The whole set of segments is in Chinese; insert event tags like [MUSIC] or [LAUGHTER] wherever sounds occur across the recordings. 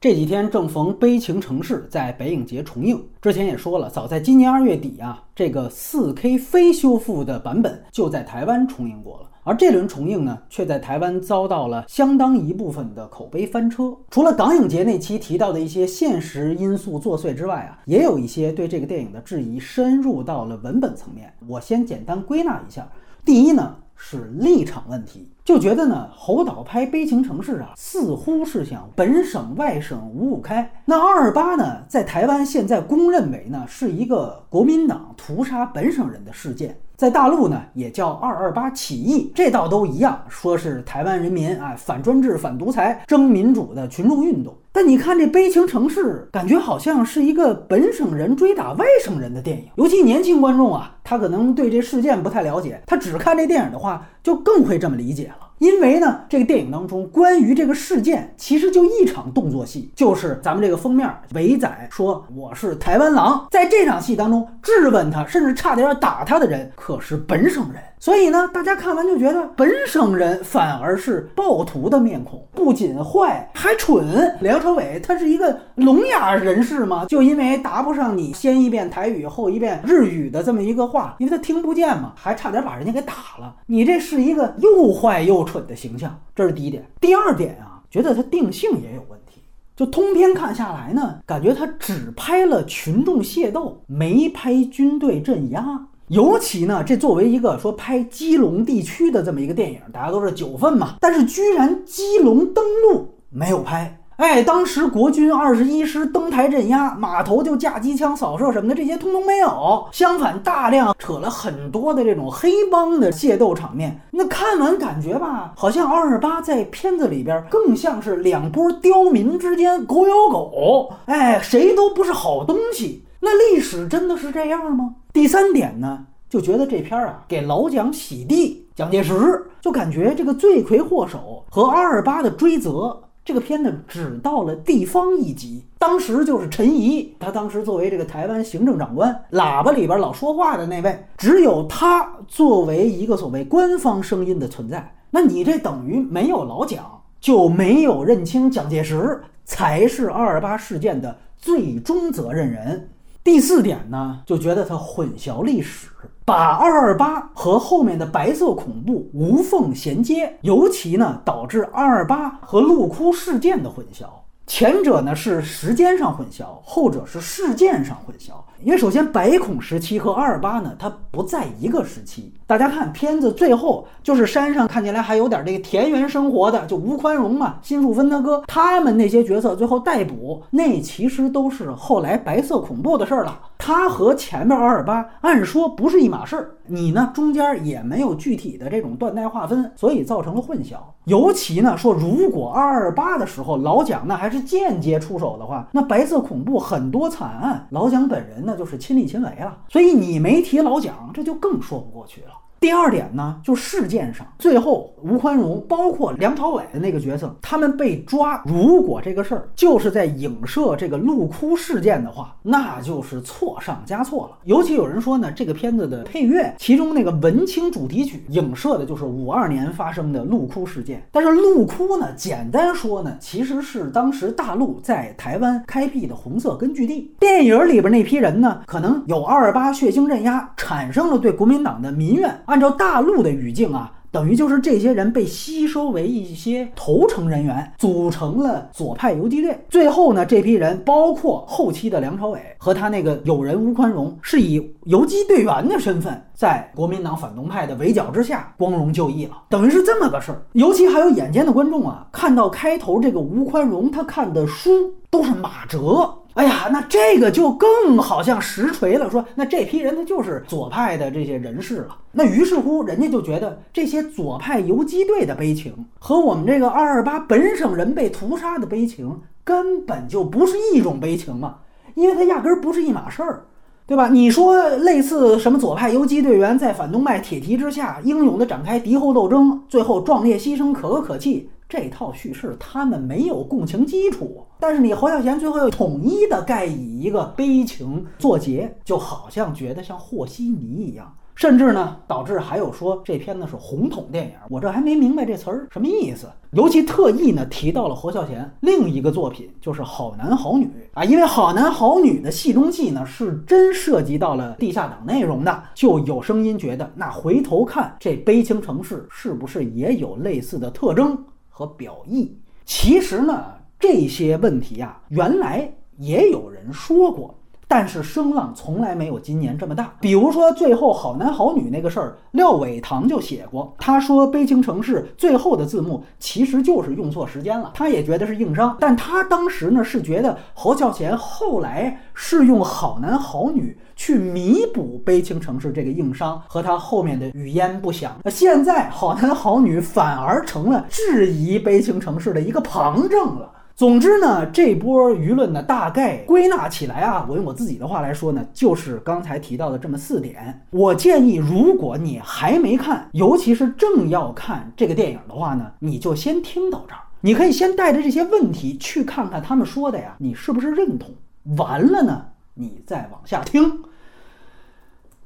这几天正逢《悲情城市》在北影节重映，之前也说了，早在今年二月底啊，这个 4K 非修复的版本就在台湾重映过了。而这轮重映呢，却在台湾遭到了相当一部分的口碑翻车。除了港影节那期提到的一些现实因素作祟之外啊，也有一些对这个电影的质疑深入到了文本层面。我先简单归纳一下：第一呢。是立场问题，就觉得呢，侯导拍《悲情城市》啊，似乎是想本省外省五五开。那二二八呢，在台湾现在公认为呢，是一个国民党屠杀本省人的事件。在大陆呢，也叫二二八起义，这倒都一样，说是台湾人民啊反专制、反独裁、争民主的群众运动。但你看这悲情城市，感觉好像是一个本省人追打外省人的电影。尤其年轻观众啊，他可能对这事件不太了解，他只看这电影的话，就更会这么理解了。因为呢，这个电影当中关于这个事件，其实就一场动作戏，就是咱们这个封面伟仔说我是台湾狼，在这场戏当中质问他，甚至差点要打他的人，可是本省人。所以呢，大家看完就觉得本省人反而是暴徒的面孔，不仅坏还蠢。连车伟他是一个聋哑人士吗？就因为答不上你先一遍台语后一遍日语的这么一个话，因为他听不见嘛，还差点把人家给打了。你这是一个又坏又蠢的形象，这是第一点。第二点啊，觉得他定性也有问题。就通篇看下来呢，感觉他只拍了群众械斗，没拍军队镇压。[LAUGHS] 尤其呢，这作为一个说拍基隆地区的这么一个电影，大家都是九份嘛，但是居然基隆登陆没有拍。哎，当时国军二十一师登台镇压，码头就架机枪扫射什么的，这些通通没有。相反，大量扯了很多的这种黑帮的械斗场面。那看完感觉吧，好像二二八在片子里边更像是两波刁民之间狗咬狗，哎，谁都不是好东西。那历史真的是这样吗？第三点呢，就觉得这片儿啊给老蒋洗地，蒋介石就感觉这个罪魁祸首和二二八的追责，这个片子只到了地方一级。当时就是陈仪，他当时作为这个台湾行政长官，喇叭里边老说话的那位，只有他作为一个所谓官方声音的存在。那你这等于没有老蒋，就没有认清蒋介石才是二二八事件的最终责任人。第四点呢，就觉得它混淆历史，把二二八和后面的白色恐怖无缝衔接，尤其呢导致二二八和陆哭事件的混淆。前者呢是时间上混淆，后者是事件上混淆。因为首先白恐时期和二二八呢，它不在一个时期。大家看片子最后，就是山上看起来还有点这个田园生活的，就吴宽容嘛、辛树芬他哥他们那些角色最后逮捕，那其实都是后来白色恐怖的事儿了。它和前面二二八按说不是一码事儿，你呢中间也没有具体的这种断代划分，所以造成了混淆。尤其呢说，如果二二八的时候老蒋那还是间接出手的话，那白色恐怖很多惨案，老蒋本人呢？那就是亲力亲为了，所以你没提老蒋，这就更说不过去了。第二点呢，就事件上，最后吴宽容包括梁朝伟的那个角色，他们被抓。如果这个事儿就是在影射这个陆哭事件的话，那就是错上加错了。尤其有人说呢，这个片子的配乐，其中那个文青主题曲影射的就是五二年发生的陆哭事件。但是陆哭呢，简单说呢，其实是当时大陆在台湾开辟的红色根据地。电影里边那批人呢，可能有二二八血腥镇压，产生了对国民党的民怨。按照大陆的语境啊，等于就是这些人被吸收为一些投诚人员，组成了左派游击队。最后呢，这批人包括后期的梁朝伟和他那个友人吴宽荣，是以游击队员的身份，在国民党反动派的围剿之下光荣就义了，等于是这么个事儿。尤其还有眼尖的观众啊，看到开头这个吴宽荣他看的书都是马哲。哎呀，那这个就更好像实锤了，说那这批人他就是左派的这些人士了。那于是乎，人家就觉得这些左派游击队的悲情和我们这个二二八本省人被屠杀的悲情根本就不是一种悲情嘛，因为它压根儿不是一码事儿，对吧？你说类似什么左派游击队员在反动派铁蹄之下英勇地展开敌后斗争，最后壮烈牺牲，可歌可泣。这套叙事他们没有共情基础，但是你侯孝贤最后又统一的盖以一个悲情作结，就好像觉得像和稀泥一样。甚至呢，导致还有说这片子是红统电影。我这还没明白这词儿什么意思。尤其特意呢提到了侯孝贤另一个作品，就是《好男好女》啊，因为《好男好女》的戏中戏呢是真涉及到了地下党内容的，就有声音觉得，那回头看这《悲情城市》是不是也有类似的特征和表意？其实呢，这些问题啊，原来也有人说过。但是声浪从来没有今年这么大。比如说最后好男好女那个事儿，廖伟棠就写过，他说《悲情城市》最后的字幕其实就是用错时间了，他也觉得是硬伤。但他当时呢是觉得侯孝贤后来是用好男好女去弥补《悲情城市》这个硬伤和他后面的语焉不详。那现在好男好女反而成了质疑《悲情城市》的一个旁证了。总之呢，这波舆论呢，大概归纳起来啊，我用我自己的话来说呢，就是刚才提到的这么四点。我建议，如果你还没看，尤其是正要看这个电影的话呢，你就先听到这儿。你可以先带着这些问题去看看他们说的呀，你是不是认同？完了呢，你再往下听。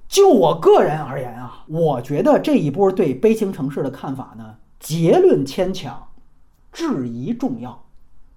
就我个人而言啊，我觉得这一波对《悲情城市》的看法呢，结论牵强，质疑重要。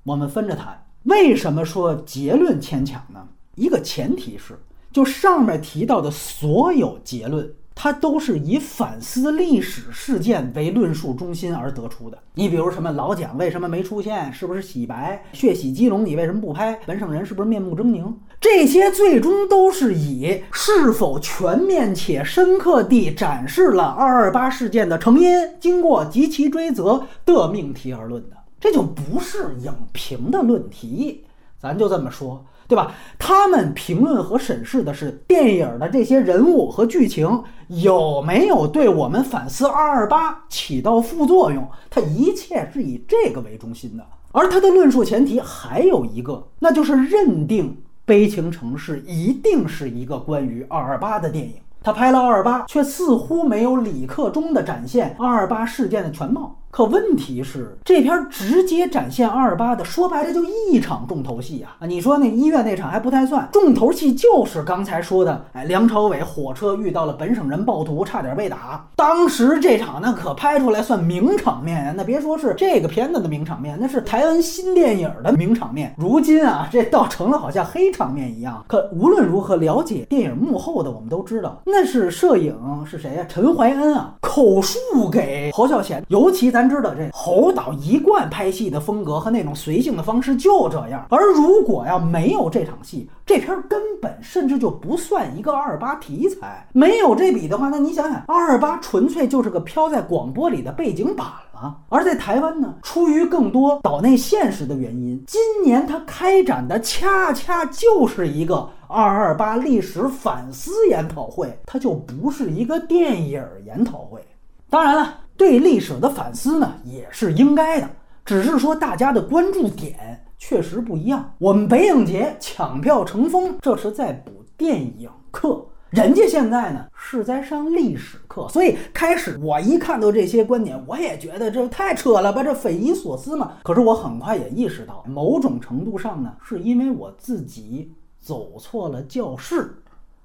我们分着谈，为什么说结论牵强呢？一个前提是，就上面提到的所有结论，它都是以反思历史事件为论述中心而得出的。你比如什么老蒋为什么没出现？是不是洗白？血洗基隆你为什么不拍？本省人是不是面目狰狞？这些最终都是以是否全面且深刻地展示了二二八事件的成因、经过及其追责的命题而论的。这就不是影评的论题，咱就这么说，对吧？他们评论和审视的是电影的这些人物和剧情有没有对我们反思二二八起到副作用，它一切是以这个为中心的。而他的论述前提还有一个，那就是认定《悲情城市》一定是一个关于二二八的电影。他拍了二二八，却似乎没有李克中的展现二二八事件的全貌。可问题是，这片直接展现二八的，说白了就一场重头戏啊！啊，你说那医院那场还不太算，重头戏就是刚才说的，哎，梁朝伟火车遇到了本省人暴徒，差点被打。当时这场那可拍出来算名场面呀！那别说是这个片子的名场面，那是台湾新电影的名场面。如今啊，这倒成了好像黑场面一样。可无论如何，了解电影幕后的我们都知道，那是摄影是谁呀？陈怀恩啊，口述给侯孝贤，尤其咱。知道这侯导一贯拍戏的风格和那种随性的方式就这样，而如果要没有这场戏，这片根本甚至就不算一个二八题材。没有这笔的话，那你想想，二八纯粹就是个飘在广播里的背景板了。而在台湾呢，出于更多岛内现实的原因，今年它开展的恰恰就是一个二二八历史反思研讨会，它就不是一个电影研讨会。当然了。对历史的反思呢，也是应该的，只是说大家的关注点确实不一样。我们北影节抢票成风，这是在补电影课，人家现在呢是在上历史课，所以开始我一看到这些观点，我也觉得这太扯了吧，这匪夷所思嘛。可是我很快也意识到，某种程度上呢，是因为我自己走错了教室。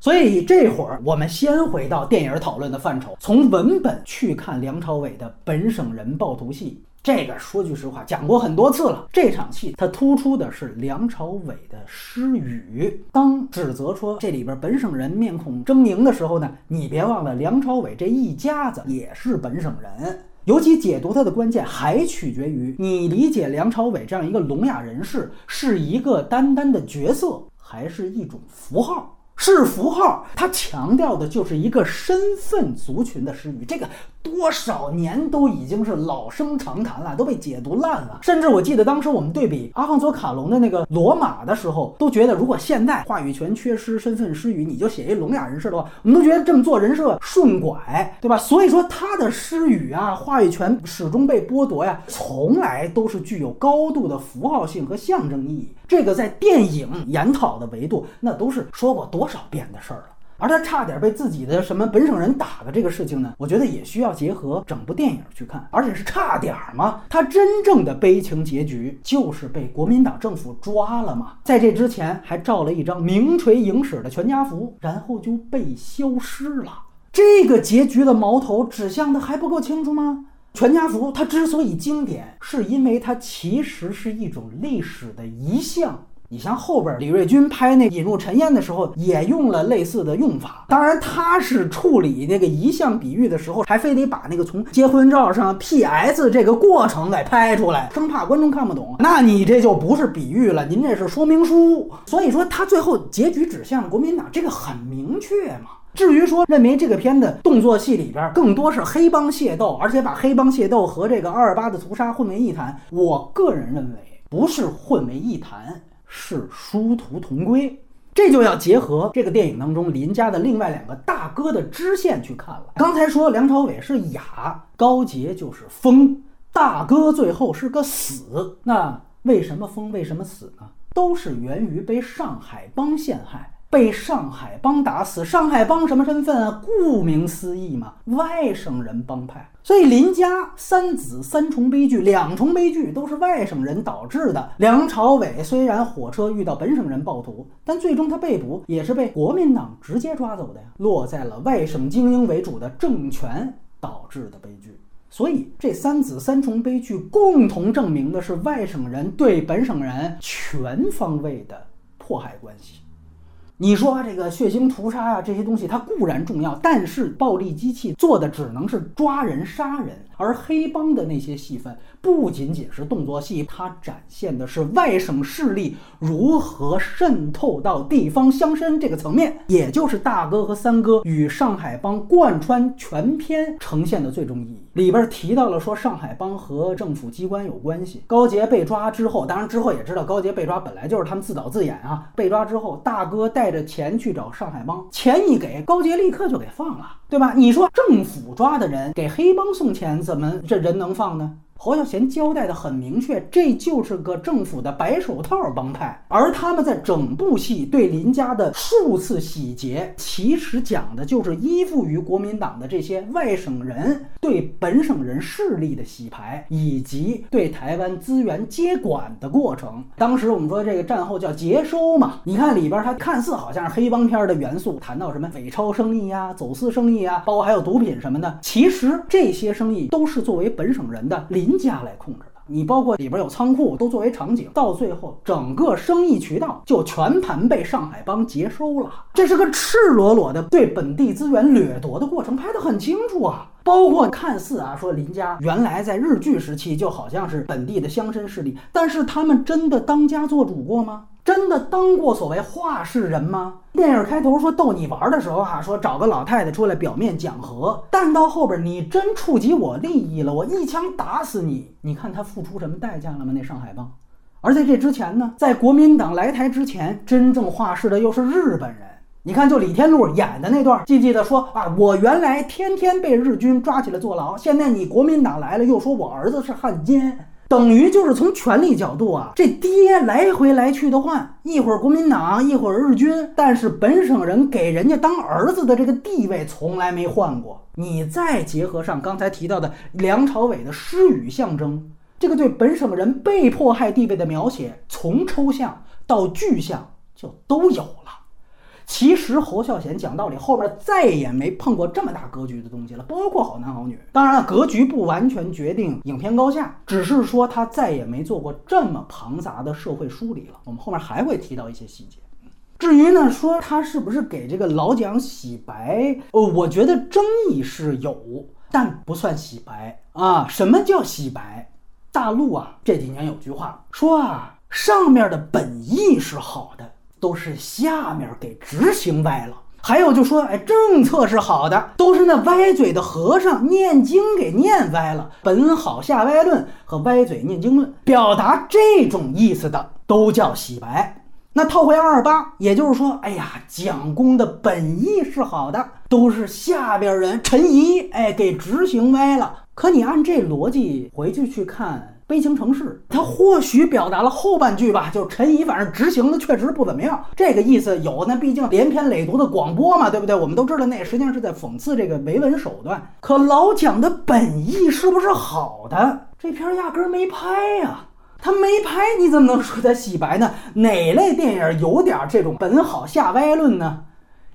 所以这会儿，我们先回到电影讨论的范畴，从文本去看梁朝伟的本省人暴徒戏。这个说句实话，讲过很多次了。这场戏它突出的是梁朝伟的失语。当指责说这里边本省人面孔狰狞的时候呢，你别忘了梁朝伟这一家子也是本省人。尤其解读他的关键还取决于你理解梁朝伟这样一个聋哑人士是一个单单的角色，还是一种符号。是符号，它强调的就是一个身份族群的失语。这个多少年都已经是老生常谈了，都被解读烂了。甚至我记得当时我们对比阿方索卡隆的那个罗马的时候，都觉得如果现在话语权缺失、身份失语，你就写一聋哑人士的话，我们都觉得这么做人设顺拐，对吧？所以说他的失语啊，话语权始终被剥夺呀，从来都是具有高度的符号性和象征意义。这个在电影研讨的维度，那都是说过多少遍的事儿了。而他差点被自己的什么本省人打的这个事情呢，我觉得也需要结合整部电影去看。而且是差点吗？他真正的悲情结局就是被国民党政府抓了嘛。在这之前还照了一张名垂影史的全家福，然后就被消失了。这个结局的矛头指向的还不够清楚吗？全家福它之所以经典，是因为它其实是一种历史的遗像。你像后边李瑞军拍那《引入尘烟》的时候，也用了类似的用法。当然，他是处理那个遗像比喻的时候，还非得把那个从结婚照上 PS 这个过程给拍出来，生怕观众看不懂。那你这就不是比喻了，您这是说明书。所以说，他最后结局指向国民党，这个很明确嘛。至于说认为这个片的动作戏里边更多是黑帮械斗，而且把黑帮械斗和这个二二八的屠杀混为一谈，我个人认为不是混为一谈。是殊途同归，这就要结合这个电影当中林家的另外两个大哥的支线去看了。刚才说梁朝伟是哑，高洁就是疯，大哥最后是个死。那为什么疯？为什么死呢？都是源于被上海帮陷害。被上海帮打死，上海帮什么身份啊？顾名思义嘛，外省人帮派。所以林家三子三重悲剧，两重悲剧都是外省人导致的。梁朝伟虽然火车遇到本省人暴徒，但最终他被捕也是被国民党直接抓走的呀，落在了外省精英为主的政权导致的悲剧。所以这三子三重悲剧共同证明的是外省人对本省人全方位的迫害关系。你说这个血腥屠杀啊，这些东西它固然重要，但是暴力机器做的只能是抓人杀人，而黑帮的那些戏份不仅仅是动作戏，它展现的是外省势力如何渗透到地方乡绅这个层面，也就是大哥和三哥与上海帮贯穿全片呈现的最终意义。里边提到了说上海帮和政府机关有关系。高杰被抓之后，当然之后也知道高杰被抓本来就是他们自导自演啊。被抓之后，大哥带着钱去找上海帮，钱一给，高杰立刻就给放了，对吧？你说政府抓的人给黑帮送钱，怎么这人能放呢？侯孝贤交代的很明确，这就是个政府的白手套帮派，而他们在整部戏对林家的数次洗劫，其实讲的就是依附于国民党的这些外省人对本省人势力的洗牌，以及对台湾资源接管的过程。当时我们说这个战后叫接收嘛，你看里边它看似好像是黑帮片的元素，谈到什么伪钞生意呀、走私生意啊，包括还有毒品什么的，其实这些生意都是作为本省人的林。林家来控制的，你包括里边有仓库，都作为场景，到最后整个生意渠道就全盘被上海帮接收了。这是个赤裸裸的对本地资源掠夺的过程，拍得很清楚啊。包括看似啊说林家原来在日据时期就好像是本地的乡绅势力，但是他们真的当家做主过吗？真的当过所谓话事人吗？电影开头说逗你玩的时候啊，说找个老太太出来表面讲和，但到后边你真触及我利益了，我一枪打死你。你看他付出什么代价了吗？那上海帮。而在这之前呢，在国民党来台之前，真正话事的又是日本人。你看，就李天禄演的那段，记记得说啊，我原来天天被日军抓起来坐牢，现在你国民党来了，又说我儿子是汉奸。等于就是从权力角度啊，这爹来回来去的换，一会儿国民党，一会儿日军，但是本省人给人家当儿子的这个地位从来没换过。你再结合上刚才提到的梁朝伟的诗语象征，这个对本省人被迫害地位的描写，从抽象到具象就都有了。其实侯孝贤讲道理，后边再也没碰过这么大格局的东西了，包括好男好女。当然了，格局不完全决定影片高下，只是说他再也没做过这么庞杂的社会梳理了。我们后面还会提到一些细节。至于呢，说他是不是给这个老蒋洗白，呃，我觉得争议是有，但不算洗白啊。什么叫洗白？大陆啊这几年有句话说啊，上面的本意是好的。都是下面给执行歪了，还有就说，哎，政策是好的，都是那歪嘴的和尚念经给念歪了。本好下歪论和歪嘴念经论，表达这种意思的都叫洗白。那套回二二八，也就是说，哎呀，蒋公的本意是好的，都是下边人陈仪，哎，给执行歪了。可你按这逻辑回去去看。悲情城市，他或许表达了后半句吧，就是陈怡，反正执行的确实不怎么样，这个意思有。那毕竟连篇累牍的广播嘛，对不对？我们都知道那实际上是在讽刺这个维稳手段。可老蒋的本意是不是好的？这片压根没拍呀，他没拍，你怎么能说他洗白呢？哪类电影有点这种本好下歪论呢？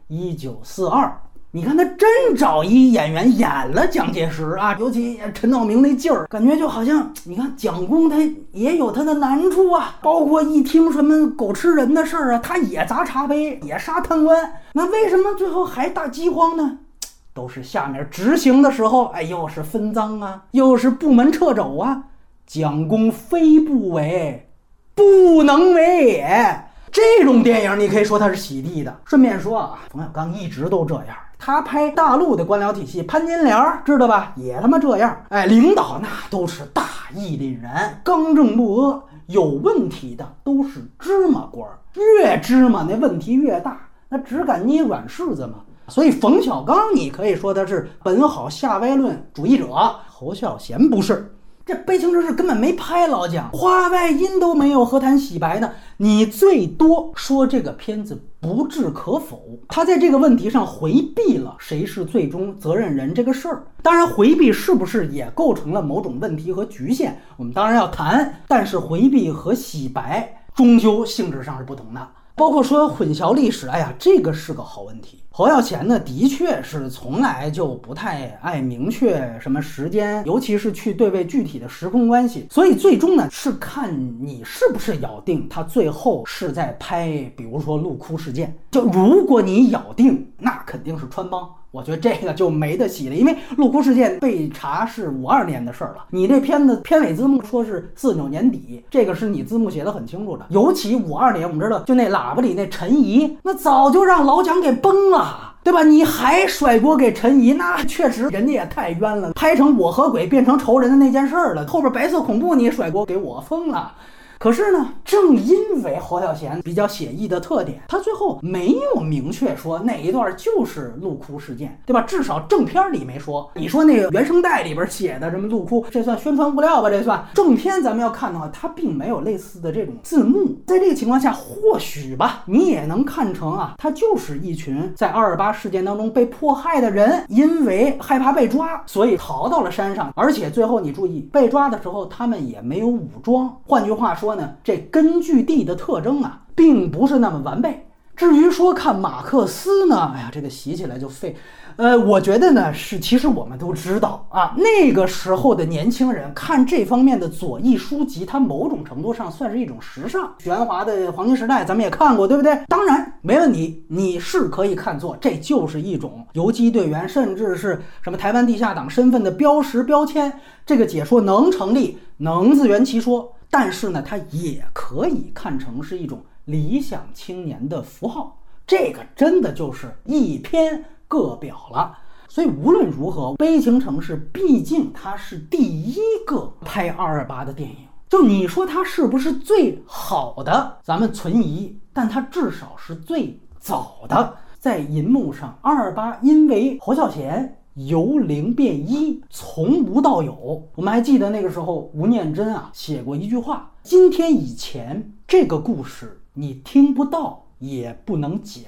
一九四二，你看他真找一演员演了蒋介石啊，尤其陈道明那劲儿，感觉就好像 [TSK] 你看蒋公他也有他的难处啊，包括一听什么狗吃人的事儿啊，他也砸茶杯，也杀贪官，那为什么最后还大饥荒呢？[TSK] 都是下面执行的时候，哎，又是分赃啊，又是部门掣肘啊，蒋公非不为，不能为也。这种电影你可以说它是洗地的。顺便说啊，冯小刚一直都这样。他拍大陆的官僚体系，潘金莲知道吧？也他妈这样。哎，领导那都是大义凛然、刚正不阿，有问题的都是芝麻官儿，越芝麻那问题越大，那只敢捏软柿子嘛。所以冯小刚，你可以说他是本好下歪论主义者，侯孝贤不是。这悲情之事根本没拍老蒋，话外音都没有，何谈洗白呢？你最多说这个片子不置可否，他在这个问题上回避了谁是最终责任人这个事儿。当然，回避是不是也构成了某种问题和局限？我们当然要谈，但是回避和洗白终究性质上是不同的。包括说混淆历史，哎呀，这个是个好问题。侯耀贤呢，的确是从来就不太爱明确什么时间，尤其是去对位具体的时空关系。所以最终呢，是看你是不是咬定他最后是在拍，比如说陆哭事件。就如果你咬定，那肯定是穿帮。我觉得这个就没得洗了，因为陆哭事件被查是五二年的事儿了。你这片子片尾字幕说是四九年底，这个是你字幕写的很清楚的。尤其五二年，我们知道，就那喇叭里那陈怡，那早就让老蒋给崩了，对吧？你还甩锅给陈怡，那确实人家也太冤了。拍成我和鬼变成仇人的那件事儿了，后边白色恐怖你甩锅给我疯了。可是呢，正因为侯孝贤比较写意的特点，他最后没有明确说哪一段就是陆哭事件，对吧？至少正片里没说。你说那个原声带里边写的什么陆哭，这算宣传物料吧？这算正片，咱们要看的话，它并没有类似的这种字幕。在这个情况下，或许吧，你也能看成啊，他就是一群在二二八事件当中被迫害的人，因为害怕被抓，所以逃到了山上。而且最后你注意，被抓的时候他们也没有武装。换句话说。说呢，这根据地的特征啊，并不是那么完备。至于说看马克思呢，哎呀，这个洗起来就费。呃，我觉得呢，是其实我们都知道啊，那个时候的年轻人看这方面的左翼书籍，它某种程度上算是一种时尚。玄华的黄金时代，咱们也看过，对不对？当然没问题，你是可以看作这就是一种游击队员，甚至是什么台湾地下党身份的标识标签。这个解说能成立，能自圆其说。但是呢，它也可以看成是一种理想青年的符号，这个真的就是一篇各表了。所以无论如何，《悲情城市》毕竟它是第一个拍二二八的电影，就你说它是不是最好的，咱们存疑，但它至少是最早的在银幕上二二八，因为侯孝贤。由零变一，从无到有。我们还记得那个时候，吴念真啊写过一句话：“今天以前这个故事你听不到，也不能讲。”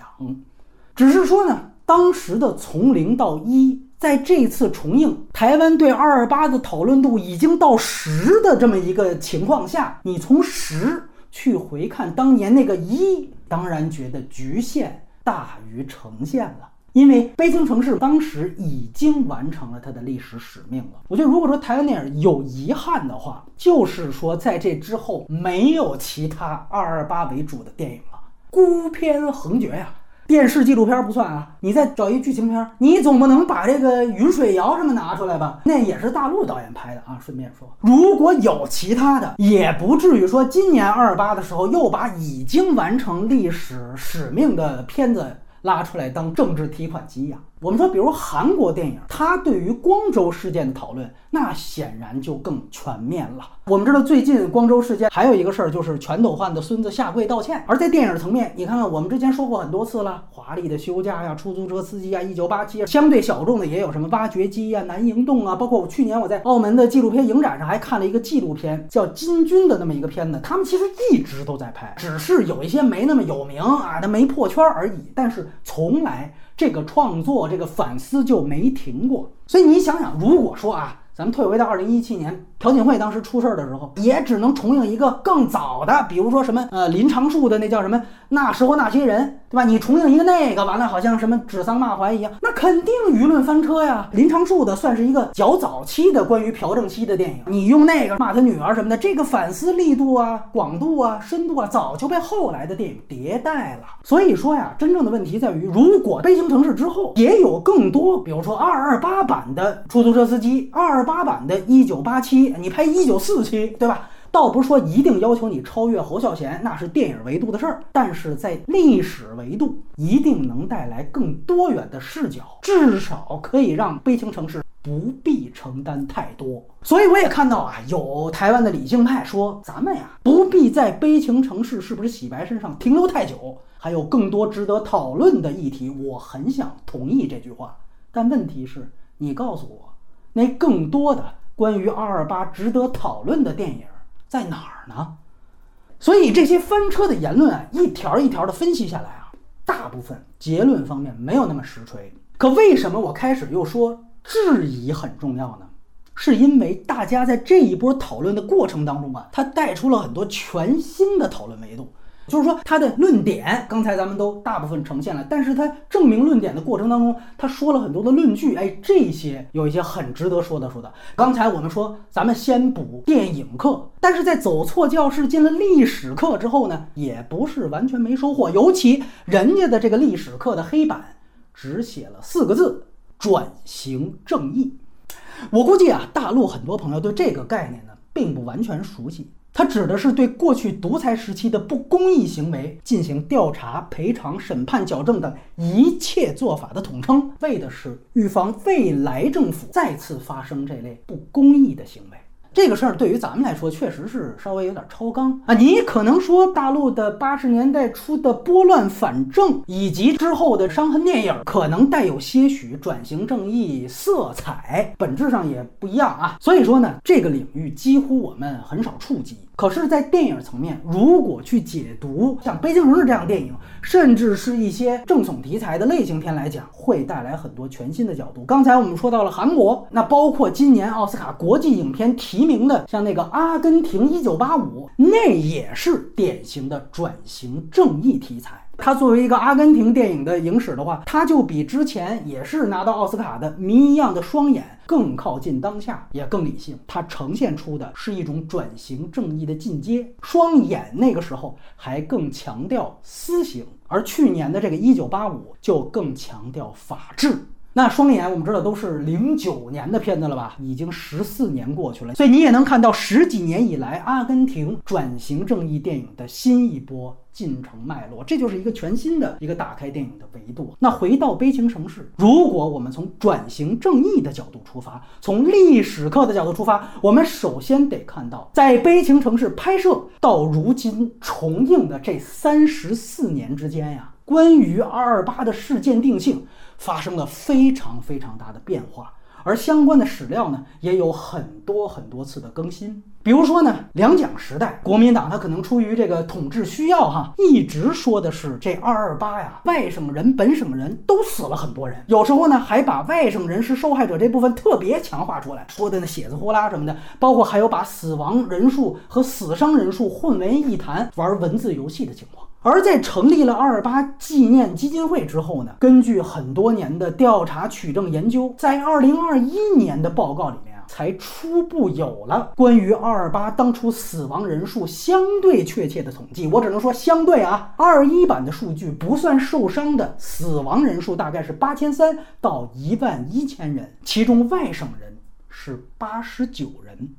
只是说呢，当时的从零到一，在这次重映，台湾对二二八的讨论度已经到十的这么一个情况下，你从十去回看当年那个一，当然觉得局限大于呈现了。因为《悲情城市》当时已经完成了它的历史使命了。我觉得，如果说台湾电影有遗憾的话，就是说在这之后没有其他二二八为主的电影了，孤篇横绝呀。电视纪录片不算啊，你再找一剧情片，你总不能把这个《云水谣》什么拿出来吧？那也是大陆导演拍的啊。顺便说，如果有其他的，也不至于说今年二二八的时候又把已经完成历史使命的片子。拉出来当政治提款机呀。我们说，比如韩国电影，它对于光州事件的讨论，那显然就更全面了。我们知道，最近光州事件还有一个事儿，就是全斗焕的孙子下跪道歉。而在电影层面，你看看，我们之前说过很多次了，华丽的休假呀，出租车司机啊，一九八七，相对小众的也有什么挖掘机呀，南营洞啊，包括我去年我在澳门的纪录片影展上还看了一个纪录片，叫《金军》的那么一个片子，他们其实一直都在拍，只是有一些没那么有名啊，它没破圈而已，但是从来。这个创作，这个反思就没停过。所以你想想，如果说啊。咱们退回到二零一七年，朴槿惠当时出事儿的时候，也只能重映一个更早的，比如说什么呃林长树的那叫什么那时候那些人，对吧？你重映一个那个，完了好像什么指桑骂槐一样，那肯定舆论翻车呀。林长树的算是一个较早期的关于朴正熙的电影，你用那个骂他女儿什么的，这个反思力度啊、广度啊、深度啊，早就被后来的电影迭代了。所以说呀，真正的问题在于，如果《悲情城市》之后也有更多，比如说二二八版的出租车司机，二二。八版的《一九八七》，你拍《一九四七》，对吧？倒不是说一定要求你超越侯孝贤，那是电影维度的事儿。但是在历史维度，一定能带来更多元的视角，至少可以让《悲情城市》不必承担太多。所以我也看到啊，有台湾的理性派说，咱们呀不必在《悲情城市》是不是洗白身上停留太久，还有更多值得讨论的议题。我很想同意这句话，但问题是，你告诉我。那更多的关于二二八值得讨论的电影在哪儿呢？所以这些翻车的言论啊，一条一条的分析下来啊，大部分结论方面没有那么实锤。可为什么我开始又说质疑很重要呢？是因为大家在这一波讨论的过程当中啊，它带出了很多全新的讨论维度。就是说，他的论点刚才咱们都大部分呈现了，但是他证明论点的过程当中，他说了很多的论据，哎，这些有一些很值得说的说的。刚才我们说，咱们先补电影课，但是在走错教室进了历史课之后呢，也不是完全没收获。尤其人家的这个历史课的黑板只写了四个字：转型正义。我估计啊，大陆很多朋友对这个概念呢，并不完全熟悉。它指的是对过去独裁时期的不公义行为进行调查、赔偿、审判、矫正的一切做法的统称，为的是预防未来政府再次发生这类不公义的行为。这个事儿对于咱们来说，确实是稍微有点超纲啊！你可能说大陆的八十年代初的拨乱反正，以及之后的伤痕电影，可能带有些许转型正义色彩，本质上也不一样啊。所以说呢，这个领域几乎我们很少触及。可是，在电影层面，如果去解读像《悲情城市》这样电影，甚至是一些正统题材的类型片来讲，会带来很多全新的角度。刚才我们说到了韩国，那包括今年奥斯卡国际影片提名的，像那个《阿根廷一九八五》，那也是典型的转型正义题材。它作为一个阿根廷电影的影史的话，它就比之前也是拿到奥斯卡的《谜一样的双眼》更靠近当下，也更理性。它呈现出的是一种转型正义的进阶。双眼那个时候还更强调私刑，而去年的这个《一九八五》就更强调法治。那双眼我们知道都是零九年的片子了吧？已经十四年过去了，所以你也能看到十几年以来阿根廷转型正义电影的新一波进程脉络。这就是一个全新的一个打开电影的维度。那回到悲情城市，如果我们从转型正义的角度出发，从历史课的角度出发，我们首先得看到，在悲情城市拍摄到如今重映的这三十四年之间呀，关于二二八的事件定性。发生了非常非常大的变化，而相关的史料呢，也有很多很多次的更新。比如说呢，两蒋时代，国民党他可能出于这个统治需要，哈，一直说的是这二二八呀，外省人、本省人都死了很多人，有时候呢，还把外省人是受害者这部分特别强化出来，说的那血字呼啦什么的，包括还有把死亡人数和死伤人数混为一谈，玩文字游戏的情况。而在成立了二二八纪念基金会之后呢，根据很多年的调查取证研究，在二零二一年的报告里面啊，才初步有了关于二二八当初死亡人数相对确切的统计。我只能说相对啊，二一版的数据不算受伤的死亡人数大概是八千三到一万一千人，其中外省人是八十九人，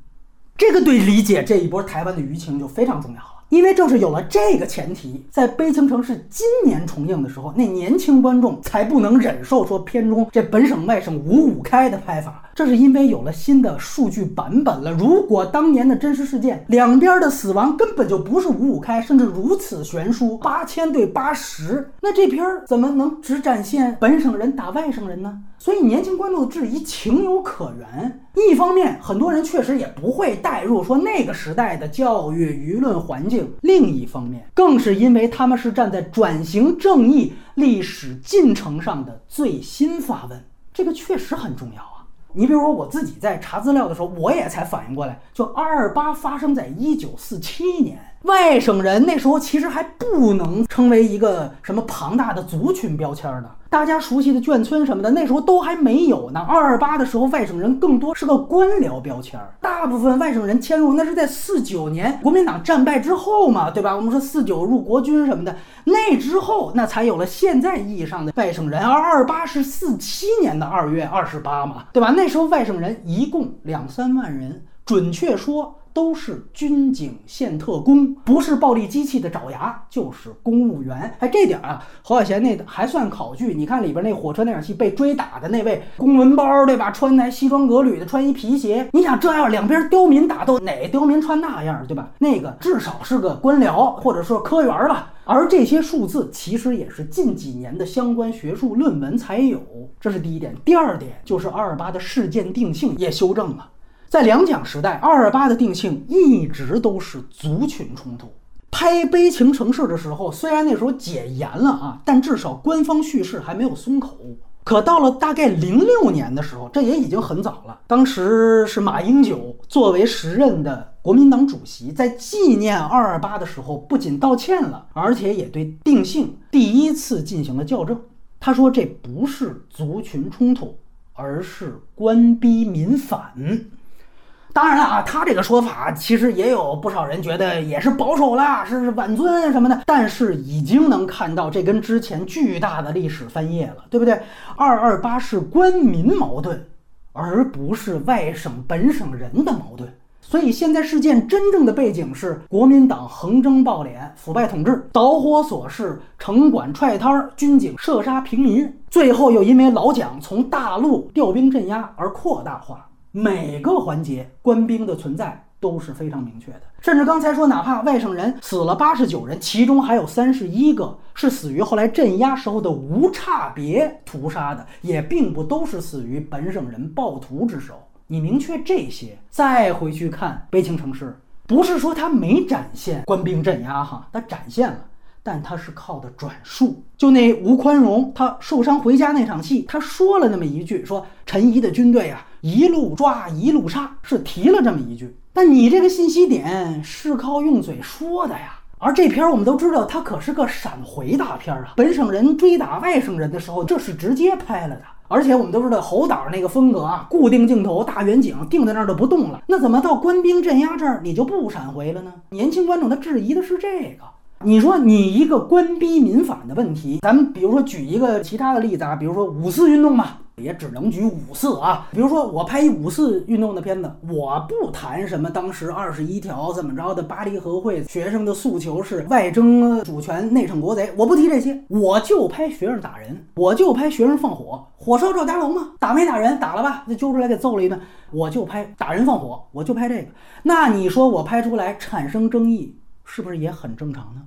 这个对理解这一波台湾的舆情就非常重要了。因为正是有了这个前提，在《悲情城市》今年重映的时候，那年轻观众才不能忍受说片中这本省外省五五开的拍法。这是因为有了新的数据版本了。如果当年的真实事件两边的死亡根本就不是五五开，甚至如此悬殊，八千对八十，那这片儿怎么能只展现本省人打外省人呢？所以年轻观众的质疑情有可原。一方面，很多人确实也不会带入说那个时代的教育舆论环境；另一方面，更是因为他们是站在转型正义历史进程上的最新发问，这个确实很重要啊。你比如说我自己在查资料的时候，我也才反应过来，就二二八发生在一九四七年，外省人那时候其实还不能称为一个什么庞大的族群标签呢。大家熟悉的眷村什么的，那时候都还没有呢。二二八的时候，外省人更多是个官僚标签儿。大部分外省人迁入，那是在四九年国民党战败之后嘛，对吧？我们说四九入国军什么的，那之后那才有了现在意义上的外省人。而二八是四七年的二月二十八嘛，对吧？那时候外省人一共两三万人，准确说。都是军警县特工，不是暴力机器的爪牙，就是公务员。哎，这点啊，侯孝贤那还算考据。你看里边那火车那场戏，被追打的那位公文包，对吧？穿那西装革履的，穿一皮鞋。你想这样两边刁民打斗，哪刁民穿那样，对吧？那个至少是个官僚，或者说科员吧。而这些数字其实也是近几年的相关学术论文才有。这是第一点。第二点就是二二八的事件定性也修正了。在两蒋时代，二二八的定性一直都是族群冲突。拍《悲情城市》的时候，虽然那时候解严了啊，但至少官方叙事还没有松口。可到了大概零六年的时候，这也已经很早了。当时是马英九作为时任的国民党主席，在纪念二二八的时候，不仅道歉了，而且也对定性第一次进行了校正。他说：“这不是族群冲突，而是官逼民反。”当然了啊，他这个说法其实也有不少人觉得也是保守了，是晚尊什么的。但是已经能看到这跟之前巨大的历史翻页了，对不对？二二八是官民矛盾，而不是外省本省人的矛盾。所以现在事件真正的背景是国民党横征暴敛、腐败统治、导火索是城管踹摊儿、军警射杀平民，最后又因为老蒋从大陆调兵镇压而扩大化。每个环节官兵的存在都是非常明确的，甚至刚才说，哪怕外省人死了八十九人，其中还有三十一个是死于后来镇压时候的无差别屠杀的，也并不都是死于本省人暴徒之手。你明确这些，再回去看悲情城市，不是说他没展现官兵镇压哈，他展现了。但他是靠的转述，就那吴宽容，他受伤回家那场戏，他说了那么一句，说陈仪的军队啊，一路抓一路杀，是提了这么一句。但你这个信息点是靠用嘴说的呀，而这片我们都知道，它可是个闪回大片啊。本省人追打外省人的时候，这是直接拍了的，而且我们都知道侯导那个风格啊，固定镜头大远景定在那儿就不动了。那怎么到官兵镇压这儿你就不闪回了呢？年轻观众他质疑的是这个。你说你一个官逼民反的问题，咱们比如说举一个其他的例子啊，比如说五四运动吧，也只能举五四啊。比如说我拍一五四运动的片子，我不谈什么当时二十一条怎么着的，巴黎和会学生的诉求是外争主权、内惩国贼，我不提这些，我就拍学生打人，我就拍学生放火，火烧赵家楼嘛，打没打人？打了吧，就揪出来给揍了一顿，我就拍打人放火，我就拍这个。那你说我拍出来产生争议？是不是也很正常呢？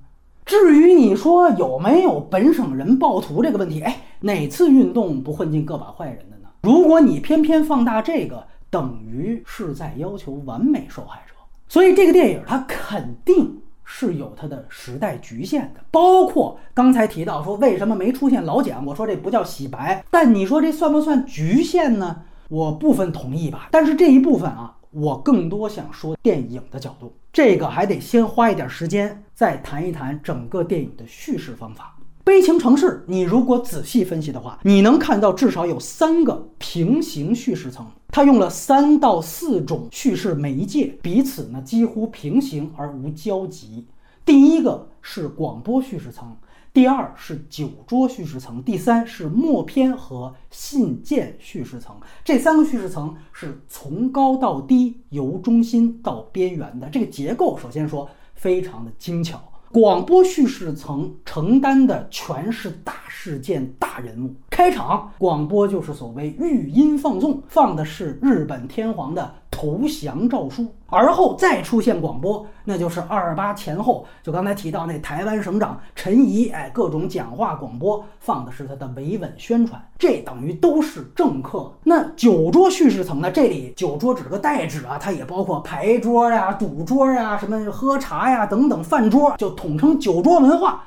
至于你说有没有本省人暴徒这个问题，哎，哪次运动不混进个把坏人的呢？如果你偏偏放大这个，等于是在要求完美受害者。所以这个电影它肯定是有它的时代局限的，包括刚才提到说为什么没出现老蒋，我说这不叫洗白，但你说这算不算局限呢？我部分同意吧，但是这一部分啊。我更多想说电影的角度，这个还得先花一点时间，再谈一谈整个电影的叙事方法。悲情城市，你如果仔细分析的话，你能看到至少有三个平行叙事层，它用了三到四种叙事媒介，彼此呢几乎平行而无交集。第一个是广播叙事层。第二是酒桌叙事层，第三是默片和信件叙事层。这三个叙事层是从高到低，由中心到边缘的。这个结构，首先说非常的精巧。广播叙事层承担的全是大事件、大人物。开场广播就是所谓御音放纵，放的是日本天皇的。投降诏书，而后再出现广播，那就是二二八前后。就刚才提到那台湾省长陈仪，哎，各种讲话广播放的是他的维稳宣传，这等于都是政客。那酒桌叙事层呢？这里酒桌只是个代指啊，它也包括牌桌呀、赌桌呀、什么喝茶呀等等饭桌，就统称酒桌文化。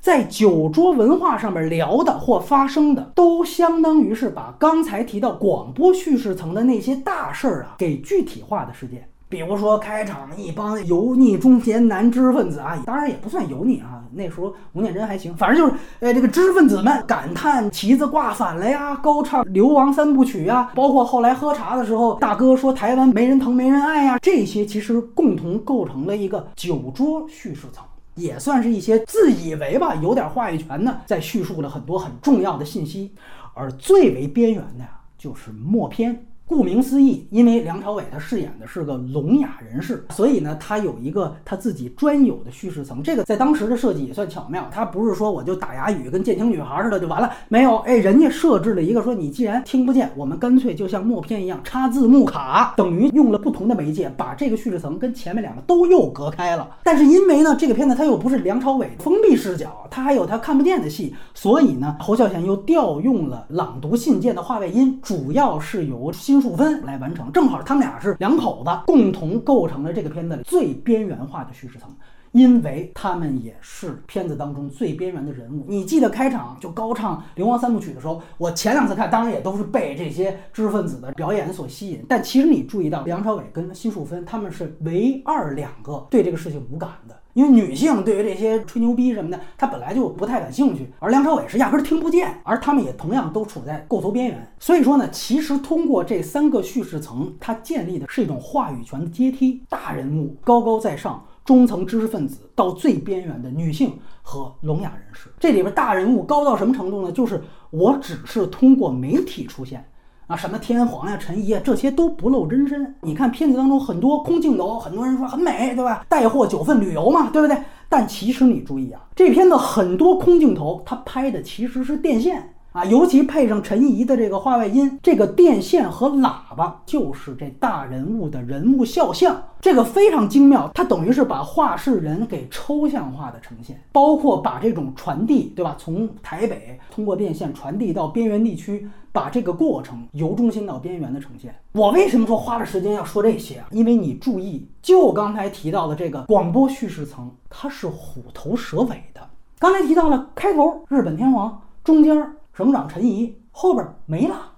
在酒桌文化上面聊的或发生的，都相当于是把刚才提到广播叙事层的那些大事儿啊，给具体化的事件。比如说开场一帮油腻中年男知识分子啊，当然也不算油腻啊，那时候吴念真还行，反正就是，呃，这个知识分子们感叹旗子挂反了呀，高唱流亡三部曲呀，包括后来喝茶的时候，大哥说台湾没人疼没人爱呀，这些其实共同构成了一个酒桌叙事层，也算是一些自以为吧有点话语权的，在叙述了很多很重要的信息，而最为边缘的呀，就是默片。顾名思义，因为梁朝伟他饰演的是个聋哑人士，所以呢，他有一个他自己专有的叙事层。这个在当时的设计也算巧妙。他不是说我就打哑语跟监听女孩似的就完了，没有。哎，人家设置了一个说，你既然听不见，我们干脆就像默片一样插字幕卡，等于用了不同的媒介，把这个叙事层跟前面两个都又隔开了。但是因为呢，这个片子它又不是梁朝伟封闭视角，他还有他看不见的戏，所以呢，侯孝贤又调用了朗读信件的话外音，主要是由新。数分来完成，正好他们俩是两口子，共同构成了这个片子里最边缘化的叙事层，因为他们也是片子当中最边缘的人物。你记得开场就高唱《流亡三部曲》的时候，我前两次看，当然也都是被这些知识分子的表演所吸引，但其实你注意到梁朝伟跟辛树芬他们是唯二两个对这个事情无感的。因为女性对于这些吹牛逼什么的，她本来就不太感兴趣，而梁朝伟是压根儿听不见，而他们也同样都处在构图边缘。所以说呢，其实通过这三个叙事层，它建立的是一种话语权的阶梯：大人物高高在上，中层知识分子到最边缘的女性和聋哑人士。这里边大人物高到什么程度呢？就是我只是通过媒体出现。啊，什么天皇呀、陈仪啊，这些都不露真身。你看片子当中很多空镜头，很多人说很美，对吧？带货九份旅游嘛，对不对？但其实你注意啊，这片子很多空镜头，它拍的其实是电线。啊，尤其配上陈怡的这个话外音，这个电线和喇叭就是这大人物的人物肖像，这个非常精妙。它等于是把画事人给抽象化的呈现，包括把这种传递，对吧？从台北通过电线传递到边缘地区，把这个过程由中心到边缘的呈现。我为什么说花了时间要说这些啊？因为你注意，就刚才提到的这个广播叙事层，它是虎头蛇尾的。刚才提到了开头日本天皇，中间。省长陈仪后边没了，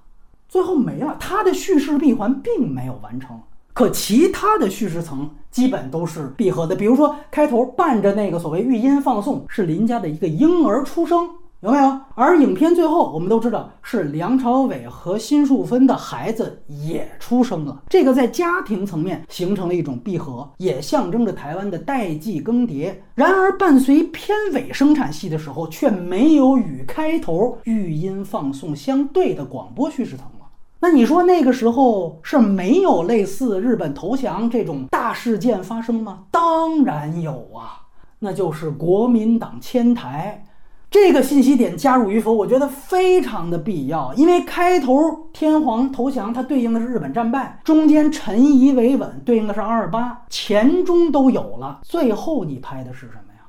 最后没了，他的叙事闭环并没有完成。可其他的叙事层基本都是闭合的，比如说开头伴着那个所谓语音放送，是林家的一个婴儿出生。有没有？而影片最后，我们都知道是梁朝伟和辛树芬的孩子也出生了。这个在家庭层面形成了一种闭合，也象征着台湾的代际更迭。然而，伴随片尾生产戏的时候，却没有与开头语音放送相对的广播叙事层了。那你说那个时候是没有类似日本投降这种大事件发生吗？当然有啊，那就是国民党迁台。这个信息点加入与否，我觉得非常的必要，因为开头天皇投降，它对应的是日本战败；中间陈仪维稳，对应的是二二八，前中都有了，最后你拍的是什么呀？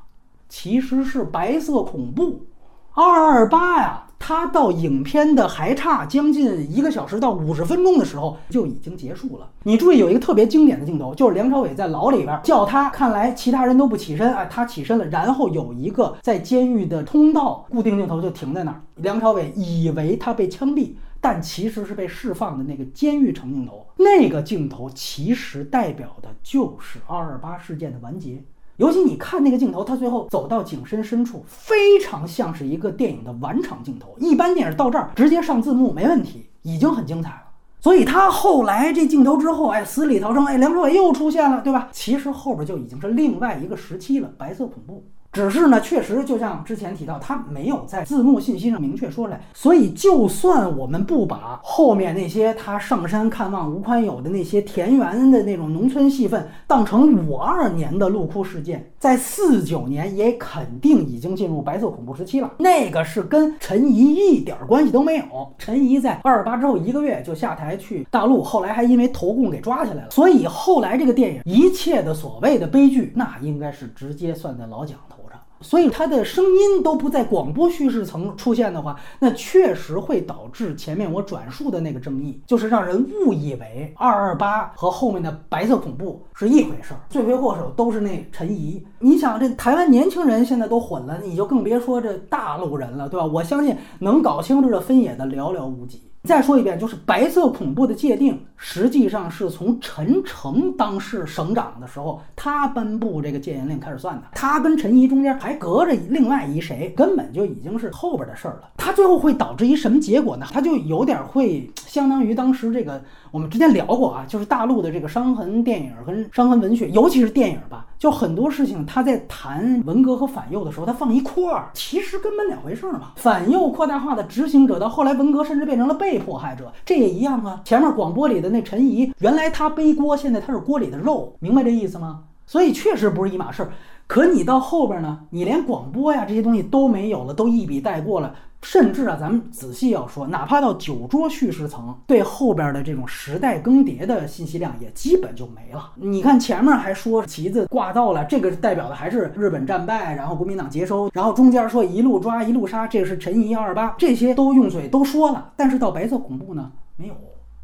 其实是白色恐怖，二二八呀。他到影片的还差将近一个小时到五十分钟的时候就已经结束了。你注意有一个特别经典的镜头，就是梁朝伟在牢里边叫他，看来其他人都不起身，哎，他起身了，然后有一个在监狱的通道固定镜头就停在那儿。梁朝伟以为他被枪毙，但其实是被释放的那个监狱长镜头，那个镜头其实代表的就是二二八事件的完结。尤其你看那个镜头，他最后走到景深深处，非常像是一个电影的完场镜头。一般电影到这儿直接上字幕没问题，已经很精彩了。所以他后来这镜头之后，哎，死里逃生，哎，梁朝伟又出现了，对吧？其实后边就已经是另外一个时期了，白色恐怖。只是呢，确实就像之前提到，他没有在字幕信息上明确说出来，所以就算我们不把后面那些他上山看望吴宽友的那些田园的那种农村戏份当成五二年的陆哭事件，在四九年也肯定已经进入白色恐怖时期了。那个是跟陈怡一点关系都没有。陈怡在二二八之后一个月就下台去大陆，后来还因为投共给抓起来了。所以后来这个电影一切的所谓的悲剧，那应该是直接算在老蒋头。所以他的声音都不在广播叙事层出现的话，那确实会导致前面我转述的那个争议，就是让人误以为二二八和后面的白色恐怖是一回事儿，罪魁祸首都是那陈怡。你想，这台湾年轻人现在都混了，你就更别说这大陆人了，对吧？我相信能搞清楚这分野的寥寥无几。再说一遍，就是白色恐怖的界定，实际上是从陈诚当市省长的时候，他颁布这个戒严令开始算的。他跟陈仪中间还隔着另外一谁，根本就已经是后边的事儿了。他最后会导致一什么结果呢？他就有点会相当于当时这个我们之前聊过啊，就是大陆的这个伤痕电影跟伤痕文学，尤其是电影吧，就很多事情他在谈文革和反右的时候，他放一块儿，其实根本两回事儿嘛。反右扩大化的执行者，到后来文革甚至变成了。被迫害者，这也一样啊。前面广播里的那陈怡，原来他背锅，现在他是锅里的肉，明白这意思吗？所以确实不是一码事儿。可你到后边呢，你连广播呀这些东西都没有了，都一笔带过了。甚至啊，咱们仔细要说，哪怕到酒桌叙事层，对后边的这种时代更迭的信息量也基本就没了。你看前面还说旗子挂到了，这个代表的还是日本战败，然后国民党接收，然后中间说一路抓一路杀，这个是陈仪幺二八，这些都用嘴都说了。但是到白色恐怖呢，没有。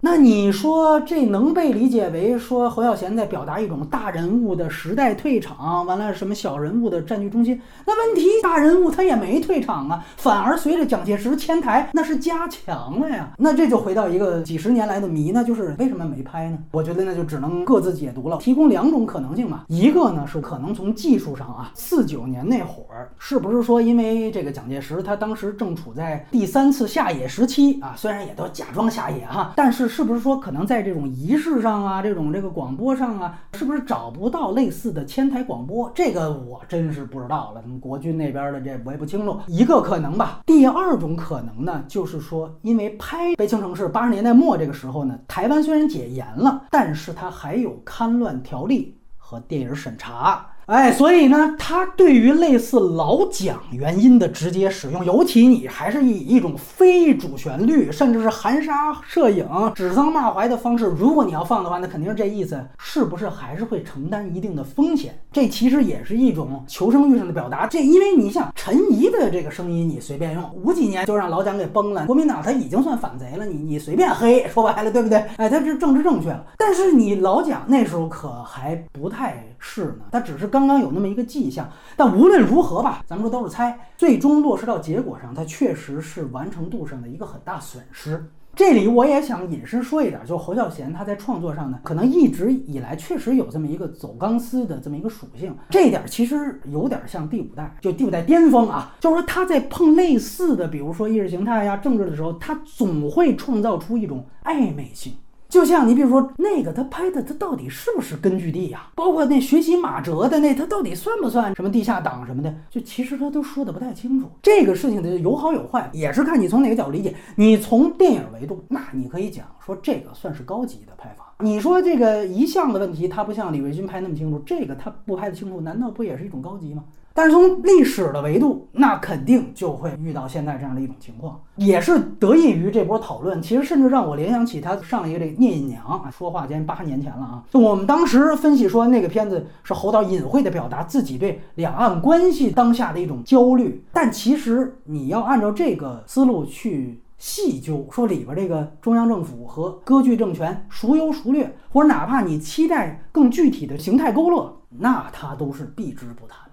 那你说这能被理解为说侯耀贤在表达一种大人物的时代退场，完了什么小人物的占据中心？那问题大人物他也没退场啊，反而随着蒋介石迁台，那是加强了呀。[LAUGHS] 那这就回到一个几十年来的谜，那就是为什么没拍呢？我觉得那就只能各自解读了，提供两种可能性嘛。一个呢是可能从技术上啊，四九年那会儿是不是说因为这个蒋介石他当时正处在第三次下野时期啊，虽然也都假装下野哈，但是。是不是说可能在这种仪式上啊，这种这个广播上啊，是不是找不到类似的千台广播？这个我真是不知道了。咱们国军那边的这我也不清楚。一个可能吧。第二种可能呢，就是说，因为拍《悲情城市》八十年代末这个时候呢，台湾虽然解严了，但是它还有刊乱条例和电影审查。哎，所以呢，他对于类似老蒋原因的直接使用，尤其你还是以一种非主旋律，甚至是含沙射影、指桑骂槐的方式，如果你要放的话，那肯定是这意思，是不是还是会承担一定的风险？这其实也是一种求生欲上的表达。这因为你像陈怡的这个声音，你随便用，五几年就让老蒋给崩了，国民党他已经算反贼了，你你随便黑，说白了，对不对？哎，他是政治正确了。但是你老蒋那时候可还不太是呢，他只是刚。刚刚有那么一个迹象，但无论如何吧，咱们说都是猜，最终落实到结果上，它确实是完成度上的一个很大损失。这里我也想引申说一点，就侯孝贤他在创作上呢，可能一直以来确实有这么一个走钢丝的这么一个属性，这一点其实有点像第五代，就第五代巅峰啊，就是说他在碰类似的，比如说意识形态呀、政治的时候，他总会创造出一种暧昧性。就像你比如说那个他拍的他到底是不是根据地呀？包括那学习马哲的那他到底算不算什么地下党什么的？就其实他都说的不太清楚。这个事情的有好有坏，也是看你从哪个角度理解。你从电影维度，那你可以讲说这个算是高级的拍法。你说这个一项的问题，他不像李维军拍那么清楚，这个他不拍的清楚，难道不也是一种高级吗？但是从历史的维度，那肯定就会遇到现在这样的一种情况，也是得益于这波讨论。其实甚至让我联想起他上一个这《聂隐娘》啊，说话间八年前了啊。就我们当时分析说，那个片子是侯导隐晦的表达自己对两岸关系当下的一种焦虑。但其实你要按照这个思路去细究，说里边这个中央政府和割据政权孰优孰劣，或者哪怕你期待更具体的形态勾勒，那他都是避之不谈。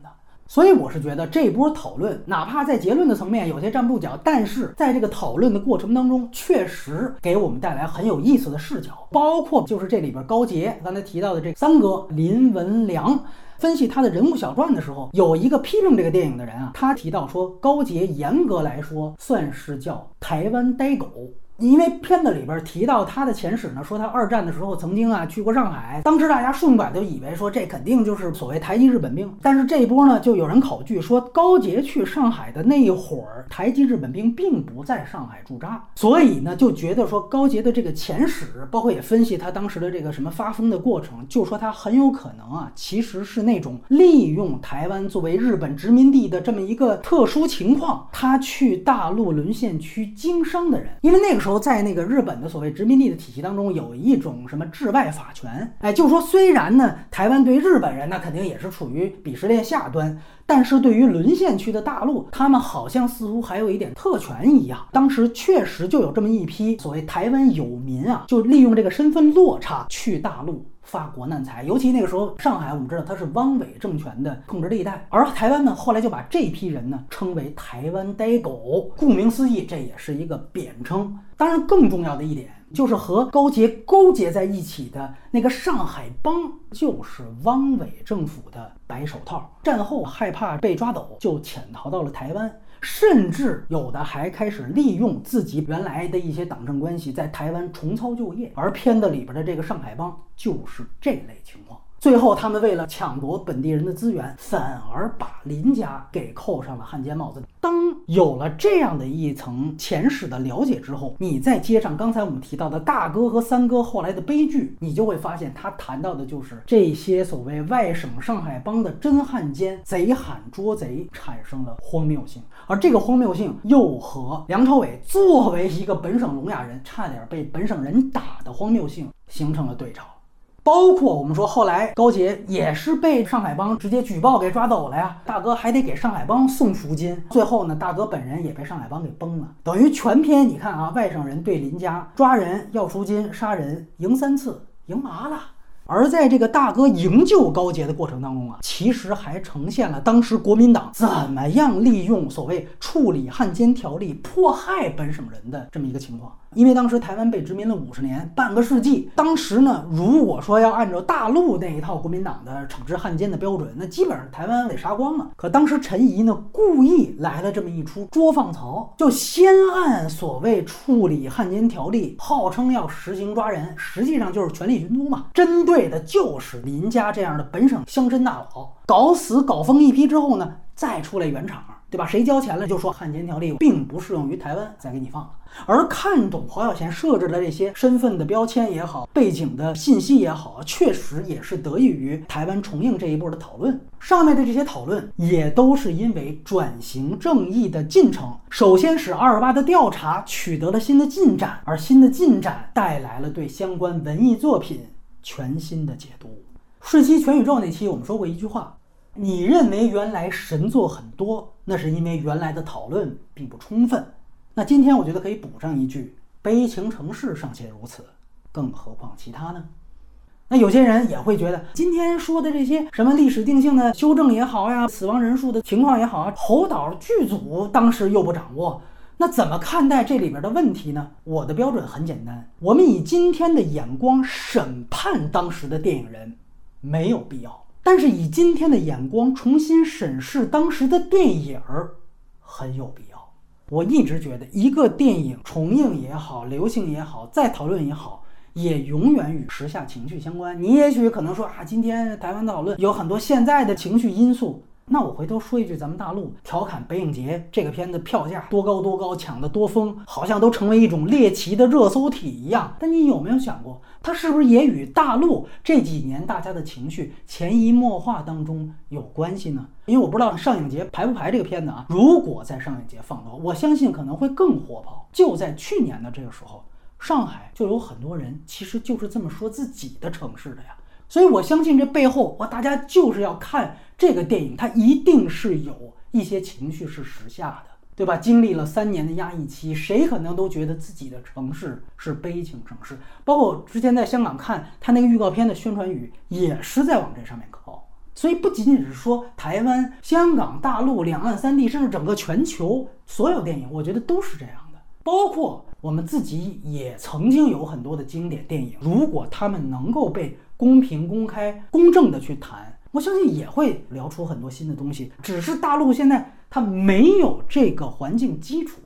所以我是觉得这波讨论，哪怕在结论的层面有些站不住脚，但是在这个讨论的过程当中，确实给我们带来很有意思的视角。包括就是这里边高杰刚才提到的这三哥林文良，分析他的人物小传的时候，有一个批评这个电影的人啊，他提到说高杰严格来说算是叫台湾呆狗。因为片子里边提到他的前史呢，说他二战的时候曾经啊去过上海，当时大家顺拐就以为说这肯定就是所谓台籍日本兵，但是这一波呢就有人考据说高杰去上海的那一会儿，台籍日本兵并不在上海驻扎，所以呢就觉得说高杰的这个前史，包括也分析他当时的这个什么发疯的过程，就说他很有可能啊其实是那种利用台湾作为日本殖民地的这么一个特殊情况，他去大陆沦陷区经商的人，因为那个时候。时候在那个日本的所谓殖民地的体系当中，有一种什么治外法权，哎，就是说虽然呢，台湾对日本人那肯定也是处于鄙视链下端，但是对于沦陷区的大陆，他们好像似乎还有一点特权一样。当时确实就有这么一批所谓台湾有民啊，就利用这个身份落差去大陆。发国难财，尤其那个时候，上海我们知道它是汪伪政权的控制地带，而台湾呢，后来就把这批人呢称为台湾呆狗，顾名思义，这也是一个贬称。当然，更重要的一点就是和高杰勾结在一起的那个上海帮，就是汪伪政府的白手套。战后害怕被抓走，就潜逃到了台湾。甚至有的还开始利用自己原来的一些党政关系，在台湾重操旧业，而片子里边的这个上海帮就是这类情况。最后，他们为了抢夺本地人的资源，反而把林家给扣上了汉奸帽子。当有了这样的一层前史的了解之后，你再接上刚才我们提到的大哥和三哥后来的悲剧，你就会发现他谈到的就是这些所谓外省上海帮的真汉奸，贼喊捉贼，产生了荒谬性。而这个荒谬性又和梁朝伟作为一个本省聋哑人，差点被本省人打的荒谬性形成了对照。包括我们说，后来高杰也是被上海帮直接举报给抓走了呀。大哥还得给上海帮送赎金，最后呢，大哥本人也被上海帮给崩了。等于全篇你看啊，外省人对林家抓人要赎金，杀人赢三次，赢麻了。而在这个大哥营救高杰的过程当中啊，其实还呈现了当时国民党怎么样利用所谓处理汉奸条例迫害本省人的这么一个情况。因为当时台湾被殖民了五十年，半个世纪。当时呢，如果说要按照大陆那一套国民党的惩治汉奸的标准，那基本上台湾得杀光了。可当时陈仪呢，故意来了这么一出捉放曹，就先按所谓处理汉奸条例，号称要实行抓人，实际上就是权力寻租嘛，针对的就是林家这样的本省乡绅大佬，搞死搞疯一批之后呢，再出来圆场。对吧？谁交钱了就说汉奸条例并不适用于台湾，再给你放了。而看懂黄小贤设置的这些身份的标签也好，背景的信息也好，确实也是得益于台湾重映这一波的讨论。上面的这些讨论也都是因为转型正义的进程，首先使二二八的调查取得了新的进展，而新的进展带来了对相关文艺作品全新的解读。瞬息全宇宙那期我们说过一句话。你认为原来神作很多，那是因为原来的讨论并不充分。那今天我觉得可以补上一句：悲情城市尚且如此，更何况其他呢？那有些人也会觉得，今天说的这些什么历史定性的修正也好呀，死亡人数的情况也好啊，侯导剧组当时又不掌握，那怎么看待这里边的问题呢？我的标准很简单，我们以今天的眼光审判当时的电影人，没有必要。但是以今天的眼光重新审视当时的电影儿，很有必要。我一直觉得，一个电影重映也好，流行也好，再讨论也好，也永远与时下情绪相关。你也许可能说啊，今天台湾讨论有很多现在的情绪因素。那我回头说一句，咱们大陆调侃《北影节》这个片子票价多高多高，抢得多疯，好像都成为一种猎奇的热搜体一样。但你有没有想过，它是不是也与大陆这几年大家的情绪潜移默化当中有关系呢？因为我不知道上影节排不排这个片子啊。如果在上影节放的话，我相信可能会更火爆。就在去年的这个时候，上海就有很多人其实就是这么说自己的城市的呀。所以我相信这背后，哇，大家就是要看。这个电影它一定是有一些情绪是时下的，对吧？经历了三年的压抑期，谁可能都觉得自己的城市是悲情城市。包括我之前在香港看他那个预告片的宣传语，也是在往这上面靠。所以不仅仅是说台湾、香港、大陆、两岸三地，甚至整个全球所有电影，我觉得都是这样的。包括我们自己也曾经有很多的经典电影，如果他们能够被公平、公开、公正的去谈。我相信也会聊出很多新的东西，只是大陆现在它没有这个环境基础。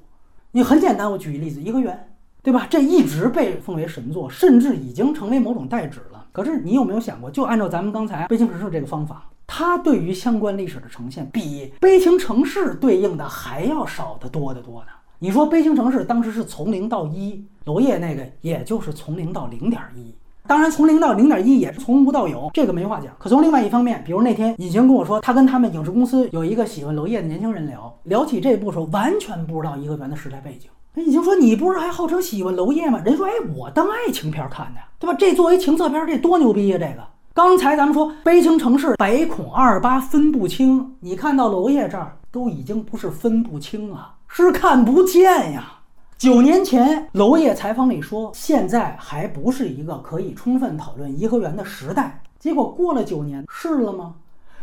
你很简单，我举一例子，《颐和园》，对吧？这一直被奉为神作，甚至已经成为某种代指了。可是你有没有想过，就按照咱们刚才《悲情城市》这个方法，它对于相关历史的呈现，比《悲情城市》对应的还要少得多得多呢？你说《悲情城市》当时是从零到一，娄烨那个也就是从零到零点一。当然，从零到零点一也是从无到有，这个没话讲。可从另外一方面，比如那天尹晴跟我说，他跟他们影视公司有一个喜欢娄烨的年轻人聊，聊起这部时候，完全不知道颐和园的时代背景。哎，已经说你不是还号称喜欢娄烨吗？人说，哎，我当爱情片看的，对吧？这作为情色片，这多牛逼呀！这个刚才咱们说悲情城市百孔二八分不清，你看到娄烨这儿都已经不是分不清啊，是看不见呀。九年前，娄烨采访里说，现在还不是一个可以充分讨论颐和园的时代。结果过了九年，是了吗？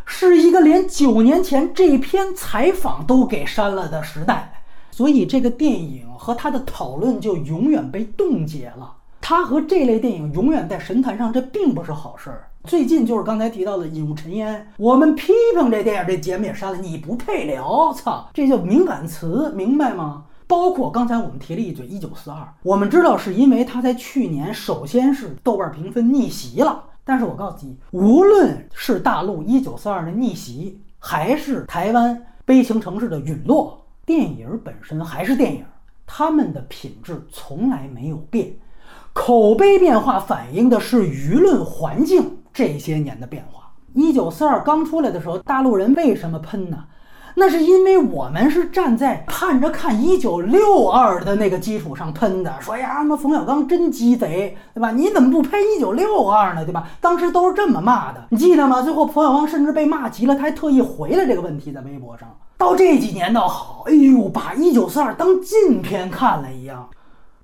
是一个连九年前这篇采访都给删了的时代。所以这个电影和他的讨论就永远被冻结了。他和这类电影永远在神坛上，这并不是好事儿。最近就是刚才提到的《引入尘烟》，我们批评这电影，这节目也删了。你不配聊，操，这叫敏感词，明白吗？包括刚才我们提了一嘴《一九四二》，我们知道是因为它在去年首先是豆瓣评分逆袭了。但是我告诉你，无论是大陆《一九四二》的逆袭，还是台湾《悲情城市》的陨落。电影本身还是电影，他们的品质从来没有变，口碑变化反映的是舆论环境这些年的变化。一九四二刚出来的时候，大陆人为什么喷呢？那是因为我们是站在盼着看一九六二的那个基础上喷的，说呀，他妈冯小刚真鸡贼，对吧？你怎么不拍一九六二呢？对吧？当时都是这么骂的，你记得吗？最后冯小刚甚至被骂急了，他还特意回了这个问题在微博上。到这几年倒好，哎呦，把一九四二当禁片看了一样。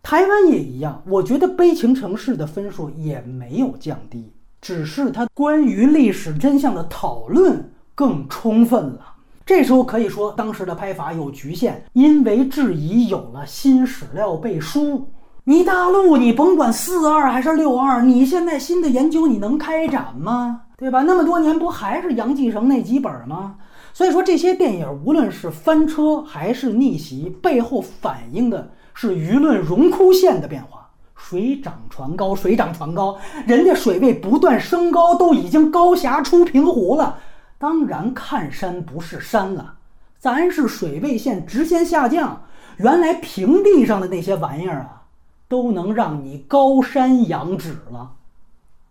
台湾也一样，我觉得《悲情城市》的分数也没有降低，只是它关于历史真相的讨论更充分了。这时候可以说当时的拍法有局限，因为质疑有了新史料背书。你大陆，你甭管四二还是六二，你现在新的研究你能开展吗？对吧？那么多年不还是杨继绳那几本吗？所以说，这些电影无论是翻车还是逆袭，背后反映的是舆论荣枯线的变化。水涨船高，水涨船高，人家水位不断升高，都已经高峡出平湖了。当然看山不是山了，咱是水位线直线下降。原来平地上的那些玩意儿啊，都能让你高山仰止了。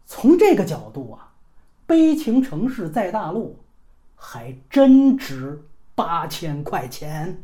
从这个角度啊，悲情城市在大陆。还真值八千块钱。